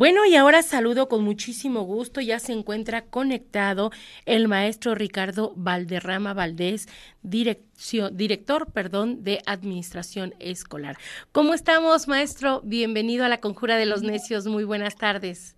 Bueno, y ahora saludo con muchísimo gusto, ya se encuentra conectado el maestro Ricardo Valderrama Valdés, director perdón, de Administración Escolar. ¿Cómo estamos, maestro? Bienvenido a la Conjura de los Necios. Muy buenas tardes.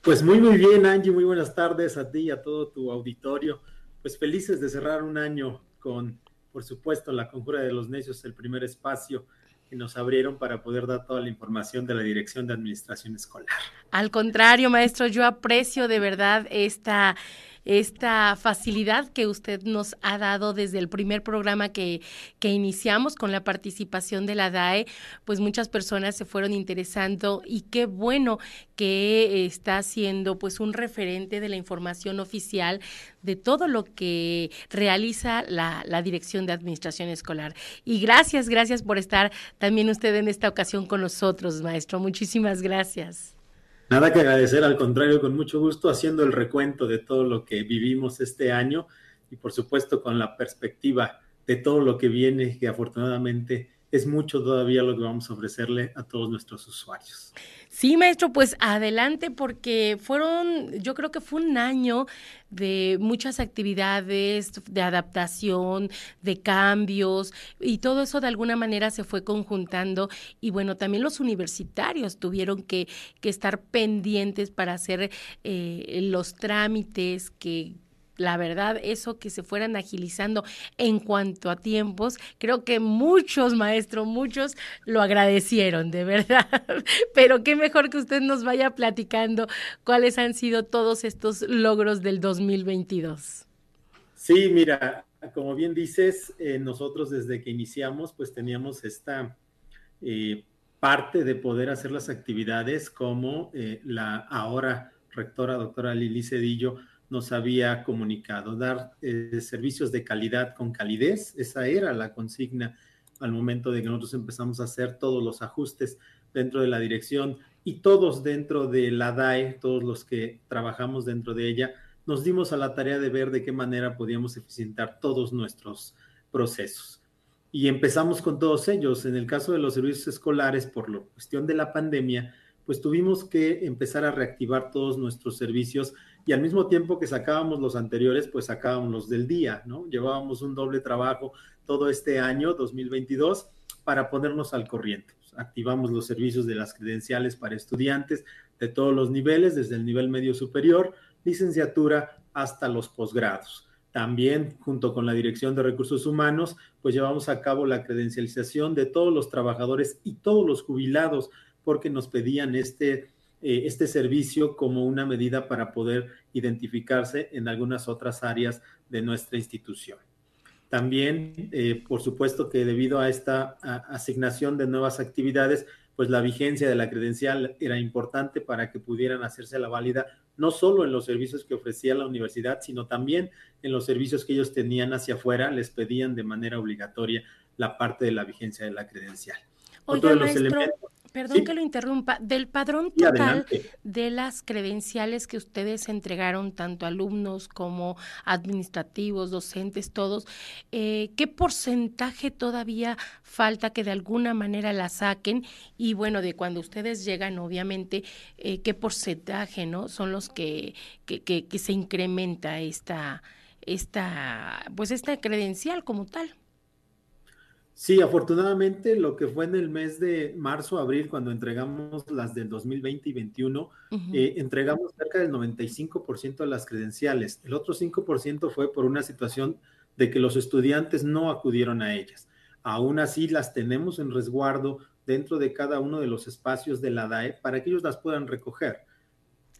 Pues muy, muy bien, Angie. Muy buenas tardes a ti y a todo tu auditorio. Pues felices de cerrar un año con, por supuesto, la Conjura de los Necios, el primer espacio que nos abrieron para poder dar toda la información de la Dirección de Administración Escolar. Al contrario, maestro, yo aprecio de verdad esta esta facilidad que usted nos ha dado desde el primer programa que, que iniciamos con la participación de la DAE, pues muchas personas se fueron interesando y qué bueno que está siendo pues un referente de la información oficial de todo lo que realiza la, la Dirección de Administración Escolar. Y gracias, gracias por estar también usted en esta ocasión con nosotros, maestro. Muchísimas gracias. Nada que agradecer, al contrario, con mucho gusto haciendo el recuento de todo lo que vivimos este año y por supuesto con la perspectiva de todo lo que viene, que afortunadamente es mucho todavía lo que vamos a ofrecerle a todos nuestros usuarios. Sí, maestro, pues adelante porque fueron, yo creo que fue un año de muchas actividades, de adaptación, de cambios y todo eso de alguna manera se fue conjuntando. Y bueno, también los universitarios tuvieron que, que estar pendientes para hacer eh, los trámites que la verdad, eso que se fueran agilizando en cuanto a tiempos, creo que muchos maestros, muchos lo agradecieron, de verdad. Pero qué mejor que usted nos vaya platicando cuáles han sido todos estos logros del 2022. Sí, mira, como bien dices, eh, nosotros desde que iniciamos, pues teníamos esta eh, parte de poder hacer las actividades como eh, la ahora rectora, doctora Lili Cedillo, nos había comunicado, dar eh, servicios de calidad con calidez, esa era la consigna al momento de que nosotros empezamos a hacer todos los ajustes dentro de la dirección y todos dentro de la DAE, todos los que trabajamos dentro de ella, nos dimos a la tarea de ver de qué manera podíamos eficientar todos nuestros procesos. Y empezamos con todos ellos. En el caso de los servicios escolares, por la cuestión de la pandemia, pues tuvimos que empezar a reactivar todos nuestros servicios y al mismo tiempo que sacábamos los anteriores, pues sacábamos los del día, ¿no? Llevábamos un doble trabajo todo este año, 2022, para ponernos al corriente. activamos los servicios de las credenciales para estudiantes de todos los niveles, desde el nivel medio superior, licenciatura hasta los posgrados. También, junto con la Dirección de Recursos Humanos, pues llevamos a cabo la credencialización de todos los trabajadores y todos los jubilados, porque nos pedían este eh, este servicio como una medida para poder identificarse en algunas otras áreas de nuestra institución. También, eh, por supuesto que debido a esta asignación de nuevas actividades, pues la vigencia de la credencial era importante para que pudieran hacerse la válida no solo en los servicios que ofrecía la universidad, sino también en los servicios que ellos tenían hacia afuera, les pedían de manera obligatoria la parte de la vigencia de la credencial. Otro de los elementos Perdón que lo interrumpa, del padrón total de las credenciales que ustedes entregaron, tanto alumnos como administrativos, docentes, todos, eh, ¿qué porcentaje todavía falta que de alguna manera la saquen? Y bueno, de cuando ustedes llegan, obviamente, eh, ¿qué porcentaje no son los que, que, que, que se incrementa esta, esta, pues esta credencial como tal? Sí, afortunadamente lo que fue en el mes de marzo, abril, cuando entregamos las del 2020 y 2021, eh, entregamos cerca del 95% de las credenciales. El otro 5% fue por una situación de que los estudiantes no acudieron a ellas. Aún así las tenemos en resguardo dentro de cada uno de los espacios de la DAE para que ellos las puedan recoger.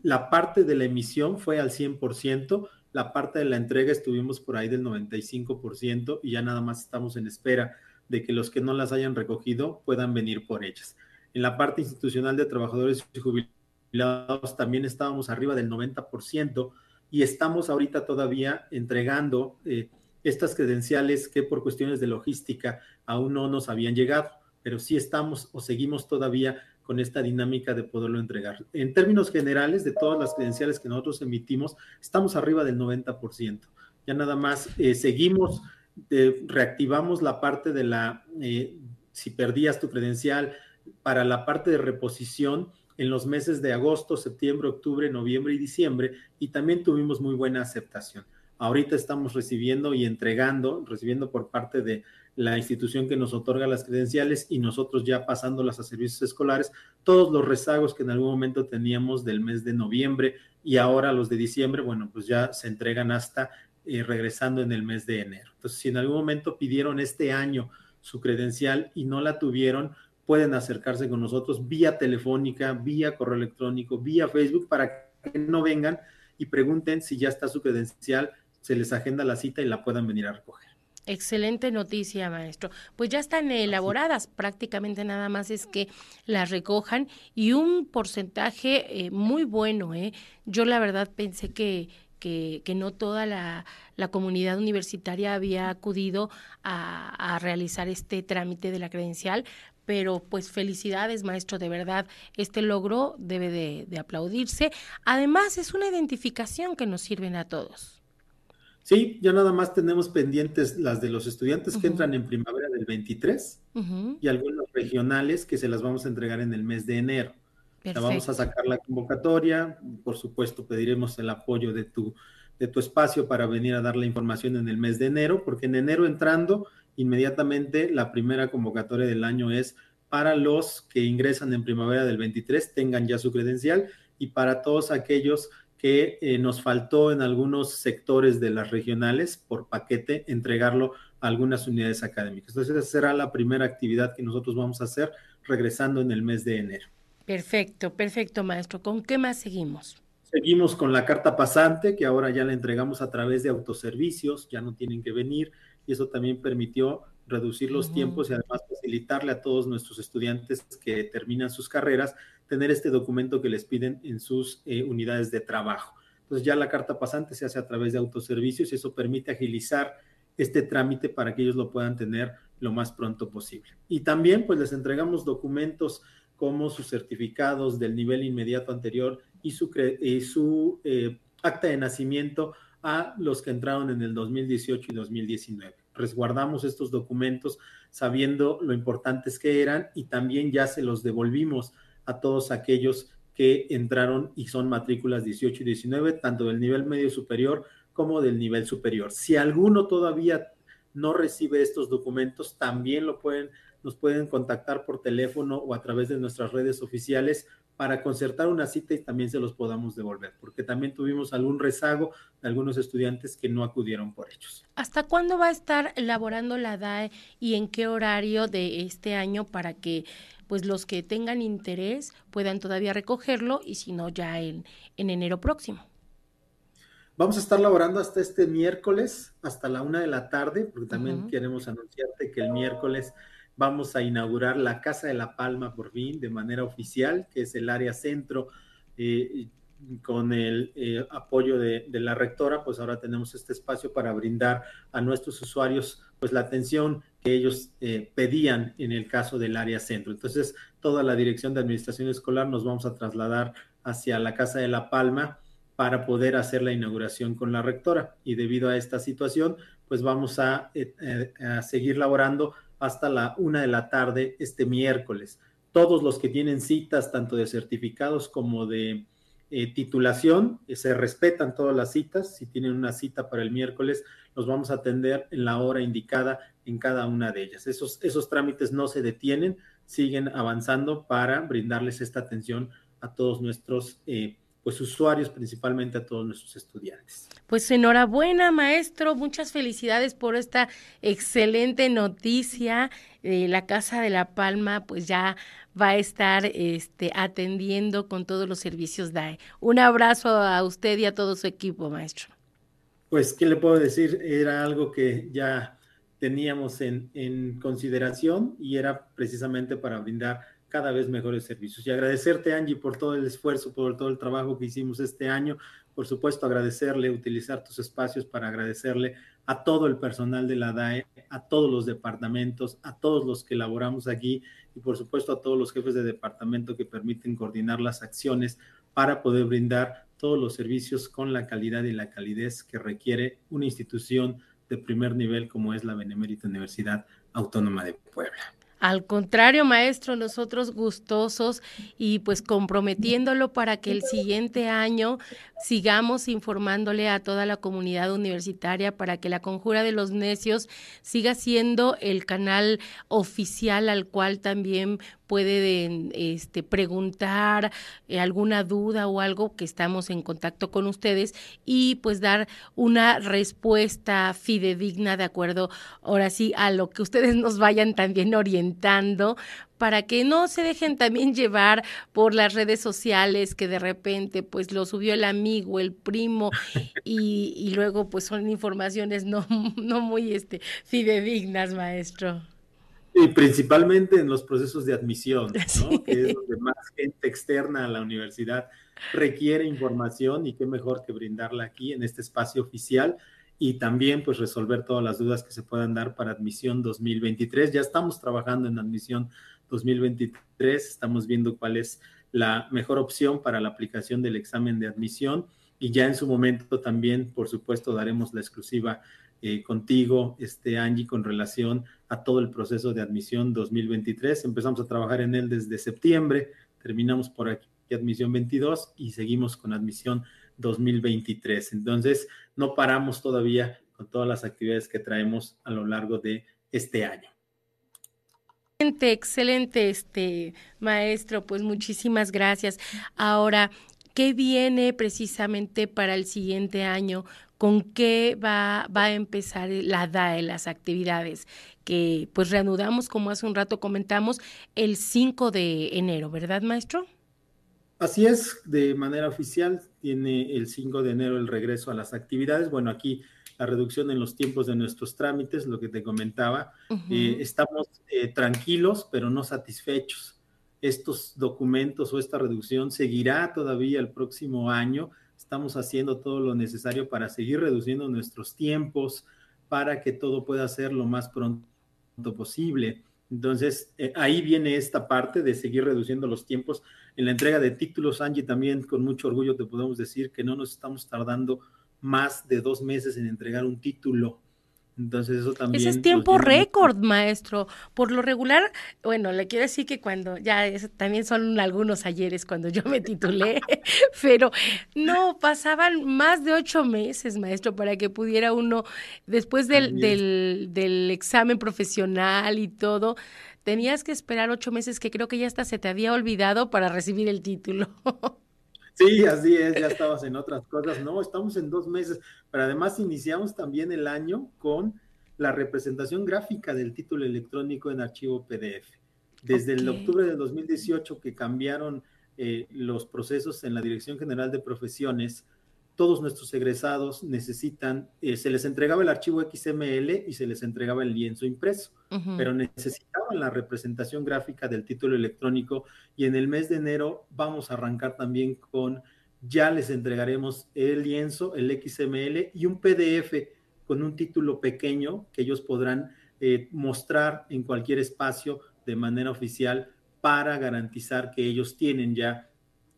La parte de la emisión fue al 100%, la parte de la entrega estuvimos por ahí del 95% y ya nada más estamos en espera de que los que no las hayan recogido puedan venir por ellas. En la parte institucional de trabajadores y jubilados también estábamos arriba del 90% y estamos ahorita todavía entregando eh, estas credenciales que por cuestiones de logística aún no nos habían llegado, pero sí estamos o seguimos todavía con esta dinámica de poderlo entregar. En términos generales, de todas las credenciales que nosotros emitimos, estamos arriba del 90%. Ya nada más eh, seguimos reactivamos la parte de la, eh, si perdías tu credencial, para la parte de reposición, en los meses de agosto, septiembre, octubre, noviembre y diciembre y también tuvimos muy buena aceptación. Ahorita estamos recibiendo y entregando, recibiendo por parte de la institución que nos otorga las credenciales y nosotros ya pasándolas a servicios escolares, todos los rezagos que en algún momento teníamos del mes de noviembre y ahora los de diciembre, bueno, pues ya se entregan hasta eh, regresando en el mes de enero. Entonces, si en algún momento pidieron este año su credencial y no la tuvieron, pueden acercarse con nosotros vía telefónica, vía correo electrónico, vía Facebook para que no vengan y pregunten si ya está su credencial, se les agenda la cita y la puedan venir a recoger. Excelente noticia, maestro. Pues ya están elaboradas, prácticamente nada más es que las recojan y un porcentaje eh, muy bueno. ¿eh? Yo la verdad pensé que, que, que no toda la, la, comunidad universitaria había acudido a, a, realizar este trámite de la credencial, pero pues felicidades, maestro, de verdad, este logro debe de, de aplaudirse. Además, es una identificación que nos sirven a todos. Sí, ya nada más tenemos pendientes las de los estudiantes que entran en primavera del 23 y algunos regionales que se las vamos a entregar en el mes de enero. Vamos a sacar la convocatoria, por supuesto pediremos el apoyo de tu, de tu espacio para venir a dar la información en el mes de enero, porque en enero entrando, inmediatamente la primera convocatoria del año es para los que ingresan en primavera del 23, tengan ya su credencial, y para todos aquellos que eh, nos faltó en algunos sectores de las regionales por paquete entregarlo a algunas unidades académicas. Entonces, esa será la primera actividad que nosotros vamos a hacer regresando en el mes de enero. Perfecto, perfecto, maestro. ¿Con qué más seguimos? Seguimos con la carta pasante, que ahora ya la entregamos a través de autoservicios, ya no tienen que venir, y eso también permitió reducir los tiempos y además facilitarle a todos nuestros estudiantes que terminan sus carreras tener este documento que les piden en sus eh, unidades de trabajo. Entonces ya la carta pasante se hace a través de autoservicios y eso permite agilizar este trámite para que ellos lo puedan tener lo más pronto posible. Y también pues les entregamos documentos como sus certificados del nivel inmediato anterior y su, eh, acta de nacimiento a los que entraron en el 2018 y 2019 resguardamos estos documentos sabiendo lo importantes que eran y también ya se los devolvimos a todos aquellos que entraron y son matrículas 18 y 19, tanto del nivel medio superior como del nivel superior. Si alguno todavía no recibe estos documentos, también lo pueden, nos pueden contactar por teléfono o a través de nuestras redes oficiales para concertar una cita y también se los podamos devolver, porque también tuvimos algún rezago de algunos estudiantes que no acudieron por ellos. ¿Hasta cuándo va a estar elaborando la DAE y en qué horario de este año para que pues los que tengan interés puedan todavía recogerlo y si no ya en, en enero próximo? Vamos a estar laborando hasta este miércoles, hasta la una de la tarde, porque también queremos anunciarte que el miércoles vamos a inaugurar la Casa de la Palma por fin de manera oficial, que es el área centro. Eh, con el eh, apoyo de, la rectora, pues ahora tenemos este espacio para brindar a nuestros usuarios pues la atención que ellos eh, pedían en el caso del área centro. Entonces, toda la dirección de administración escolar nos vamos a trasladar hacia la Casa de la Palma para poder hacer la inauguración con la rectora. Y debido a esta situación, pues vamos a, a seguir laborando hasta la una de la tarde este miércoles. Todos los que tienen citas, tanto de certificados como de eh, titulación, eh, se respetan todas las citas. Si tienen una cita para el miércoles, los vamos a atender en la hora indicada en cada una de ellas. Esos, esos trámites no se detienen, siguen avanzando para brindarles esta atención a todos nuestros eh, pues usuarios, principalmente a todos nuestros estudiantes. Pues enhorabuena, maestro, muchas felicidades por esta excelente noticia. la Casa de la Palma, pues ya va a estar este, atendiendo con todos los servicios DAE. Un abrazo a usted y a todo su equipo, maestro. Pues, ¿qué le puedo decir? Era algo que ya teníamos en, en consideración y era precisamente para brindar cada vez mejores servicios. Y agradecerte, Angie, por todo el esfuerzo, por todo el trabajo que hicimos este año. Por supuesto, agradecerle, utilizar tus espacios para agradecerle a todo el personal de la DAE, a todos los departamentos, a todos los que elaboramos aquí y por supuesto a todos los jefes de departamento que permiten coordinar las acciones para poder brindar todos los servicios con la calidad y la calidez que requiere una institución de primer nivel como es la Benemérita Universidad Autónoma de Puebla. Al contrario, maestro, nosotros gustosos y pues comprometiéndolo para que el siguiente año sigamos informándole a toda la comunidad universitaria para que la Conjura de los Necios siga siendo el canal oficial al cual también puede este, preguntar eh, alguna duda o algo que estamos en contacto con ustedes y pues dar una respuesta fidedigna de acuerdo ahora sí a lo que ustedes nos vayan también orientando para que no se dejen también llevar por las redes sociales que de repente pues lo subió el amigo, el primo y, y luego pues son informaciones no, no muy este, fidedignas, maestro. Y principalmente en los procesos de admisión, ¿no? que es donde más gente externa a la universidad requiere información y qué mejor que brindarla aquí en este espacio oficial y también pues resolver todas las dudas que se puedan dar para admisión 2023. Ya estamos trabajando en admisión 2023, estamos viendo cuál es la mejor opción para la aplicación del examen de admisión y ya en su momento también, por supuesto, daremos la exclusiva eh, contigo, este Angie, con relación a todo el proceso de admisión 2023. Empezamos a trabajar en él desde septiembre, terminamos por aquí admisión 22 y seguimos con admisión 2023. Entonces, no paramos todavía con todas las actividades que traemos a lo largo de este año. Excelente, excelente, este maestro, pues muchísimas gracias. Ahora, ¿qué viene precisamente para el siguiente año? con qué va, va a empezar la DAE, las actividades que pues reanudamos, como hace un rato comentamos, el 5 de enero, ¿verdad, maestro? Así es, de manera oficial tiene el 5 de enero el regreso a las actividades. Bueno, aquí la reducción en los tiempos de nuestros trámites, lo que te comentaba. Eh, estamos eh, tranquilos, pero no satisfechos. Estos documentos o esta reducción seguirá todavía el próximo año estamos haciendo todo lo necesario para seguir reduciendo nuestros tiempos, para que todo pueda ser lo más pronto posible. Entonces, eh, ahí viene esta parte de seguir reduciendo los tiempos. En la entrega de títulos, Angie, también con mucho orgullo te podemos decir que no nos estamos tardando más de dos meses en entregar un título entonces eso también... Ese es tiempo récord, maestro. Por lo regular, bueno, le quiero decir que cuando, ya también son algunos ayeres cuando yo me titulé, pero no, pasaban más de ocho meses, maestro, para que pudiera uno, después del, del, del examen profesional y todo, tenías que esperar ocho meses que creo que ya hasta se te había olvidado para recibir el título. Sí, así es, ya estabas en otras cosas. No, estamos en dos meses, pero además iniciamos también el año con la representación gráfica del título electrónico en archivo PDF. Desde el octubre del 2018 que cambiaron eh, los procesos en la Dirección General de Profesiones, todos nuestros egresados necesitan, eh, se les entregaba el archivo XML y se les entregaba el lienzo impreso, pero necesitaban la representación gráfica del título electrónico y en el mes de enero vamos a arrancar también con, ya les entregaremos el lienzo, el XML y un PDF con un título pequeño que ellos podrán eh, mostrar en cualquier espacio de manera oficial para garantizar que ellos tienen ya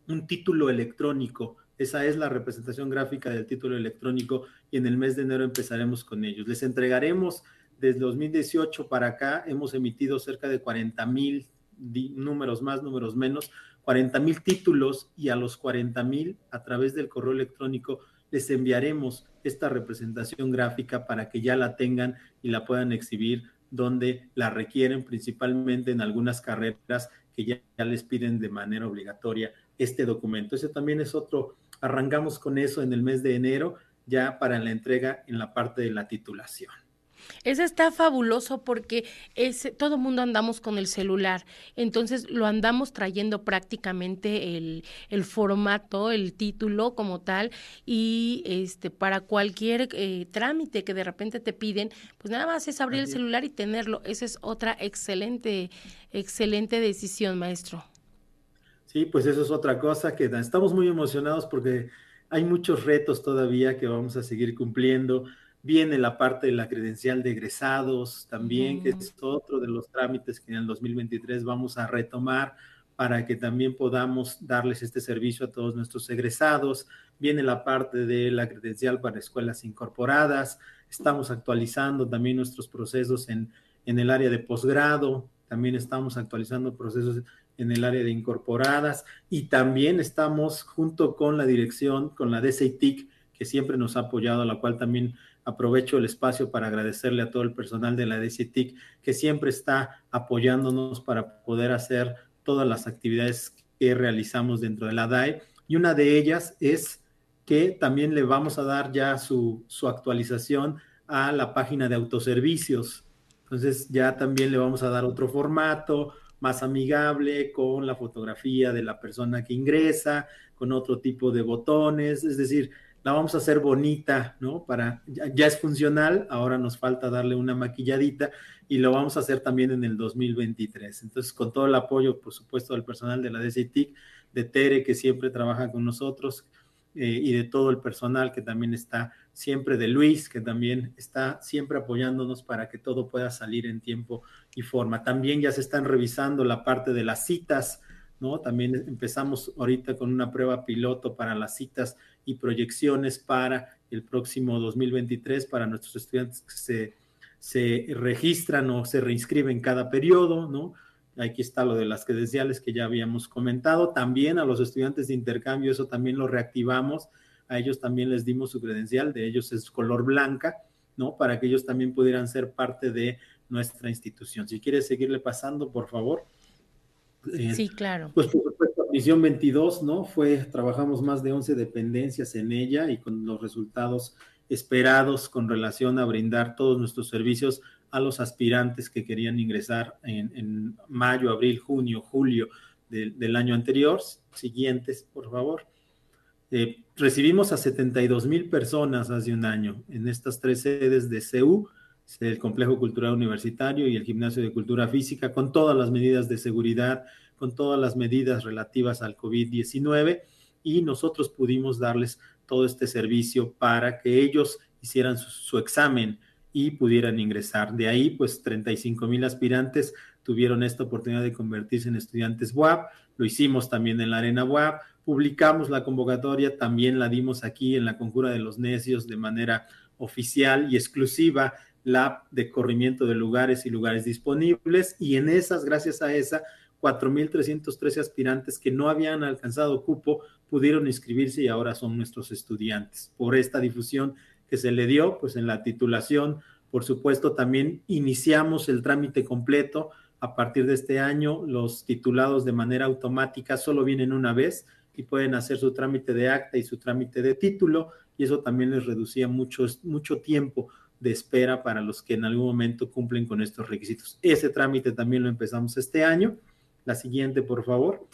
un título electrónico esa es la representación gráfica del título electrónico y en el mes de enero empezaremos con ellos. Les entregaremos desde 2018 para acá, hemos emitido cerca de 40 mil números más, números menos, 40 mil títulos y a los 40 mil a través del correo electrónico les enviaremos esta representación gráfica para que ya la tengan y la puedan exhibir donde la requieren, principalmente en algunas carreras que ya, ya les piden de manera obligatoria este documento. Ese también es otro Arrancamos con eso en el mes de enero, ya para la entrega en la parte de la titulación. Eso está fabuloso porque es, todo mundo andamos con el celular, entonces lo andamos trayendo prácticamente el, el formato, el título como tal, y este para cualquier eh, trámite que de repente te piden, pues nada más es abrir el celular y tenerlo. Esa es otra excelente, excelente decisión, maestro. Sí, pues eso es otra cosa que estamos muy emocionados porque hay muchos retos todavía que vamos a seguir cumpliendo. Viene la parte de la credencial de egresados también, que es otro de los trámites que en el 2023 vamos a retomar para que también podamos darles este servicio a todos nuestros egresados. Viene la parte de la credencial para escuelas incorporadas. Estamos actualizando también nuestros procesos en, en el área de posgrado también estamos actualizando procesos en el área de incorporadas y también estamos junto con la dirección, con la DCITIC, que siempre nos ha apoyado, a la cual también aprovecho el espacio para agradecerle a todo el personal de la DCITIC, que siempre está apoyándonos para poder hacer todas las actividades que realizamos dentro de la DAE. Y una de ellas es que también le vamos a dar ya su, su actualización a la página de autoservicios. Entonces ya también le vamos a dar otro formato más amigable con la fotografía de la persona que ingresa, con otro tipo de botones, es decir, la vamos a hacer bonita, ¿no? Para, ya, es funcional, ahora nos falta darle una maquilladita y lo vamos a hacer también en el 2023. Entonces, con todo el apoyo, por supuesto, del personal de la DCTIC, de Tere, que siempre trabaja con nosotros, eh, y de todo el personal que también está siempre, de Luis, que también está siempre apoyándonos para que todo pueda salir en tiempo y forma. También ya se están revisando la parte de las citas, ¿no? También empezamos ahorita con una prueba piloto para las citas y proyecciones para el próximo 2023 para nuestros estudiantes que se, se registran o se reinscriben cada periodo, ¿no? Aquí está lo de las credenciales que ya habíamos comentado. También a los estudiantes de intercambio, eso también lo reactivamos. A ellos también les dimos su credencial, de ellos es color blanca, ¿no? Para que ellos también pudieran ser parte de nuestra institución. Si quieres seguirle pasando, por favor. Eh, sí, claro. Pues por supuesto, misión 22, ¿no? Fue, trabajamos más de 11 dependencias en ella y con los resultados esperados con relación a brindar todos nuestros servicios a los aspirantes que querían ingresar en, mayo, abril, junio, julio del año anterior. Siguientes, por favor. Eh, recibimos a 72 mil personas hace un año en estas tres sedes de CEU, el Complejo Cultural Universitario y el Gimnasio de Cultura Física, con todas las medidas de seguridad, con todas las medidas relativas al COVID-19 y nosotros pudimos darles todo este servicio para que ellos hicieran su examen y pudieran ingresar. De ahí, pues 35 mil aspirantes tuvieron esta oportunidad de convertirse en estudiantes WAP. Lo hicimos también en la Arena WAP. Publicamos la convocatoria, también la dimos aquí en la Conjura de los Necios de manera oficial y exclusiva, la de corrimiento de lugares y lugares disponibles. Y en esas, gracias a esa, 4.313 aspirantes que no habían alcanzado cupo pudieron inscribirse y ahora son nuestros estudiantes. Por esta difusión que se le dio, pues en la titulación, por supuesto, también iniciamos el trámite completo. A partir de este año, los titulados de manera automática solo vienen una vez y pueden hacer su trámite de acta y su trámite de título, y eso también les reducía mucho, mucho tiempo de espera para los que en algún momento cumplen con estos requisitos. Ese trámite también lo empezamos este año. La siguiente, por favor.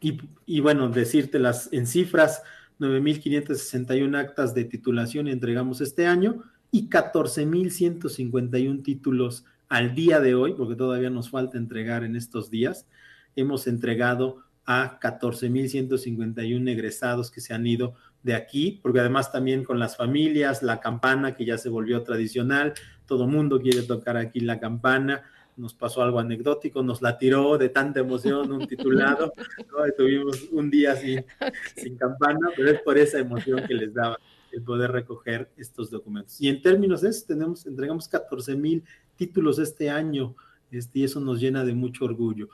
Y, y bueno, decírtelas en cifras, 9.561 actas de titulación entregamos este año y 14.151 títulos al día de hoy, porque todavía nos falta entregar en estos días. Hemos entregado a 14.151 egresados que se han ido de aquí, porque además también con las familias, la campana que ya se volvió tradicional, todo mundo quiere tocar aquí la campana, nos pasó algo anecdótico, nos la tiró de tanta emoción un titulado, tuvimos un día sin, sin campana, pero es por esa emoción que les daba el poder recoger estos documentos. Y en términos de eso, tenemos, entregamos 14 mil títulos este año, este, y eso nos llena de mucho orgullo.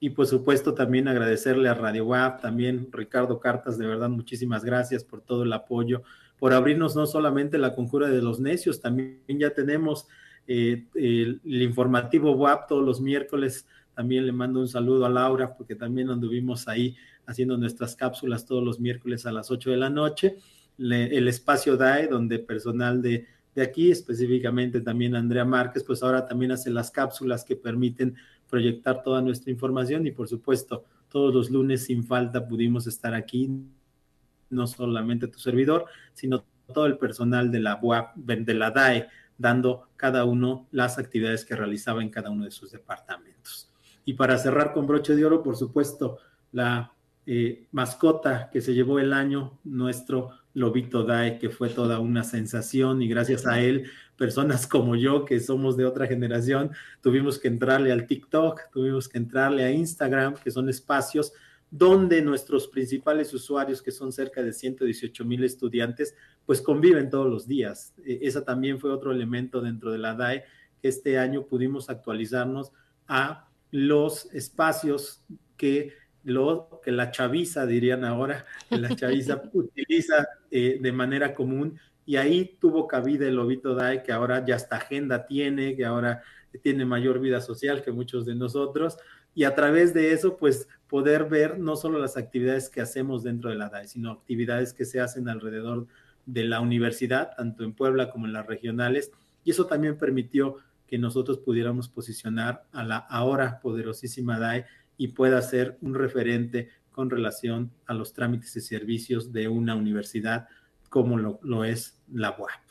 Y por supuesto también agradecerle a Radio WAP, también Ricardo Cartas, de verdad muchísimas gracias por todo el apoyo, por abrirnos no solamente la conjura de los necios, también ya tenemos eh, el, informativo WAP todos los miércoles. También le mando un saludo a Laura porque también anduvimos ahí haciendo nuestras cápsulas todos los miércoles a las 8 de la noche. el espacio DAE, donde personal de, de aquí, específicamente también Andrea Márquez, pues ahora también hace las cápsulas que permiten proyectar toda nuestra información y por supuesto todos los lunes sin falta pudimos estar aquí, no solamente tu servidor, sino todo el personal de la WAP, de la DAE, dando cada uno las actividades que realizaba en cada uno de sus departamentos. Y para cerrar con broche de oro, por supuesto, la eh, mascota que se llevó el año, nuestro Lobito Dae, que fue toda una sensación y gracias a él, personas como yo, que somos de otra generación, tuvimos que entrarle al TikTok, tuvimos que entrarle a Instagram, que son espacios donde nuestros principales usuarios, que son cerca de 118 mil estudiantes, pues conviven todos los días. E, esa también fue otro elemento dentro de la DAE, que este año pudimos actualizarnos a los espacios que, lo, que la chaviza, dirían ahora, que la chaviza utiliza eh, de manera común y ahí tuvo cabida el Lobito Dai, que ahora ya esta agenda tiene, que ahora tiene mayor vida social que muchos de nosotros, y a través de eso, pues poder ver no solo las actividades que hacemos dentro de la DAE, sino actividades que se hacen alrededor de la universidad, tanto en Puebla como en las regionales, y eso también permitió que nosotros pudiéramos posicionar a la ahora poderosísima DAE y pueda ser un referente con relación a los trámites y servicios de una universidad como lo, es la UAP.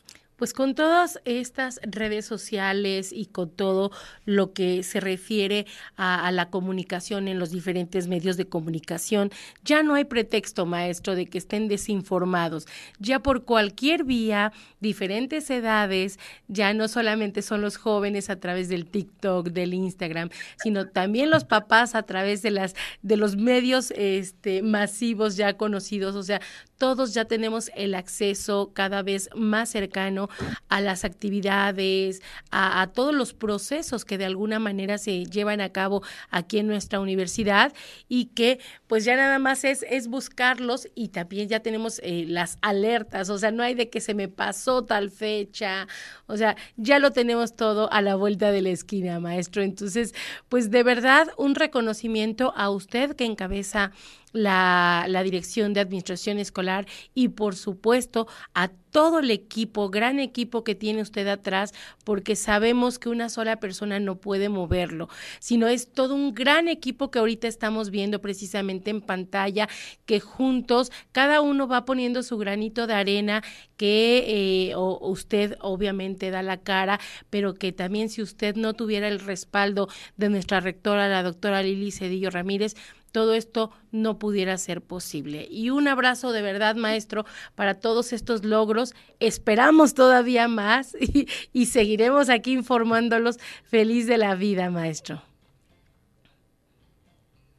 Pues con todas estas redes sociales y con todo lo que se refiere a, la comunicación en los diferentes medios de comunicación, ya no hay pretexto, maestro, de que estén desinformados. Ya por cualquier vía, diferentes edades, ya no solamente son los jóvenes a través del TikTok, del Instagram, sino también los papás a través de las de los medios este, masivos ya conocidos. O sea, todos ya tenemos el acceso cada vez más cercano a las actividades, a, todos los procesos que de alguna manera se llevan a cabo aquí en nuestra universidad y que pues ya nada más es, es buscarlos y también ya tenemos eh, las alertas, o sea, no hay de que se me pasó tal fecha, o sea, ya lo tenemos todo a la vuelta de la esquina, maestro. Entonces, pues de verdad un reconocimiento a usted que encabeza la, la, Dirección de Administración Escolar y por supuesto a todo el equipo, gran equipo que tiene usted atrás, porque sabemos que una sola persona no puede moverlo, sino es todo un gran equipo que ahorita estamos viendo precisamente en pantalla, que juntos cada uno va poniendo su granito de arena, que eh, usted obviamente da la cara, pero que también si usted no tuviera el respaldo de nuestra rectora, la doctora Lili Cedillo Ramírez, todo esto no pudiera ser posible. Y un abrazo de verdad, maestro, para todos estos logros. Esperamos todavía más y, seguiremos aquí informándolos. Feliz de la vida, maestro.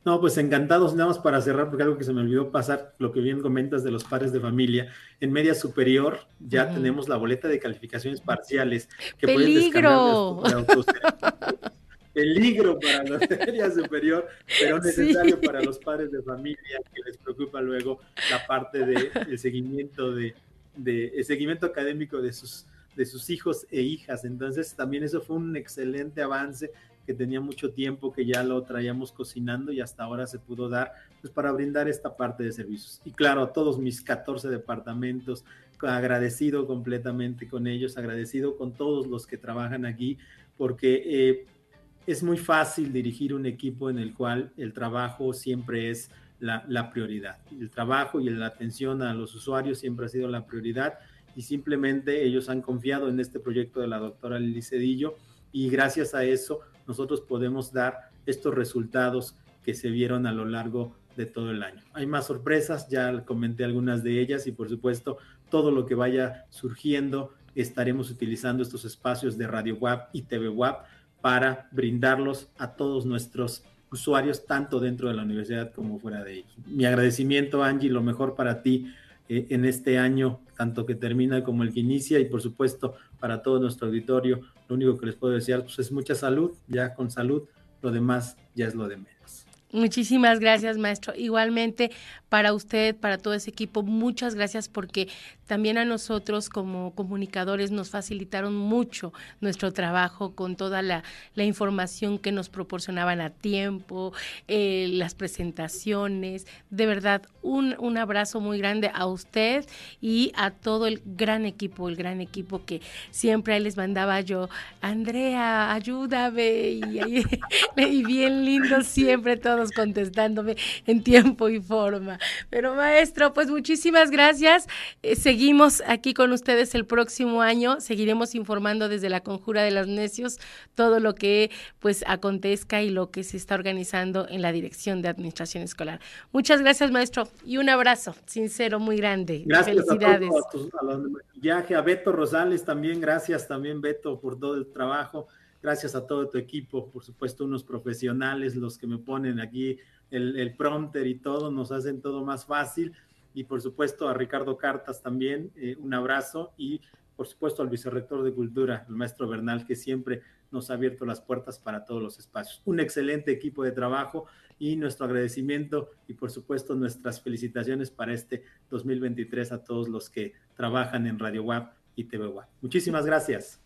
No, pues encantados, nada más para cerrar, porque algo que se me olvidó pasar, lo que bien comentas de los pares de familia. En media superior ya tenemos la boleta de calificaciones parciales que ¡Peligro! peligro para la media superior, pero necesario para los padres de familia que les preocupa luego la parte de, seguimiento de, el seguimiento académico de sus de sus hijos e hijas. Entonces también eso fue un excelente avance que tenía mucho tiempo que ya lo traíamos cocinando y hasta ahora se pudo dar pues para brindar esta parte de servicios. Y claro, a todos mis 14 departamentos, agradecido completamente con ellos, agradecido con todos los que trabajan aquí, porque eh, es muy fácil dirigir un equipo en el cual el trabajo siempre es la, prioridad. El trabajo y la atención a los usuarios siempre ha sido la prioridad y simplemente ellos han confiado en este proyecto de la doctora Lili Cedillo y gracias a eso nosotros podemos dar estos resultados que se vieron a lo largo de todo el año. Hay más sorpresas, ya comenté algunas de ellas y por supuesto todo lo que vaya surgiendo estaremos utilizando estos espacios de Radio WAP y TV WAP para brindarlos a todos nuestros usuarios, tanto dentro de la universidad como fuera de ellos. Mi agradecimiento, Angie, lo mejor para ti eh, en este año, tanto que termina como el que inicia, y por supuesto para todo nuestro auditorio, lo único que les puedo decir pues, es mucha salud, ya con salud, lo demás ya es lo de menos. Muchísimas gracias, maestro. Igualmente, para usted, para todo ese equipo, muchas gracias porque también a nosotros como comunicadores nos facilitaron mucho nuestro trabajo con toda la, información que nos proporcionaban a tiempo, eh, las presentaciones. De verdad, un, un abrazo muy grande a usted y a todo el gran equipo, el gran equipo que siempre les mandaba yo, Andrea, ayúdame. Y, bien lindo siempre todos contestándome en tiempo y forma. Pero maestro, pues muchísimas gracias. Eh, seguimos aquí con ustedes el próximo año. Seguiremos informando desde la Conjura de los Necios todo lo que pues acontezca y lo que se está organizando en la Dirección de Administración Escolar. Muchas gracias, maestro, y un abrazo sincero muy grande. Gracias Felicidades. a, los viaje, a Beto Rosales también, gracias también Beto por todo el trabajo. Gracias a todo tu equipo, por supuesto, unos profesionales, los que me ponen aquí el, el prompter y todo, nos hacen todo más fácil. Y por supuesto a Ricardo Cartas también, eh, un abrazo y por supuesto al vicerrector de Cultura, el maestro Bernal, que siempre nos ha abierto las puertas para todos los espacios. Un excelente equipo de trabajo y nuestro agradecimiento y por supuesto nuestras felicitaciones para este 2023 a todos los que trabajan en Radio WAP y TV WAP. Muchísimas gracias.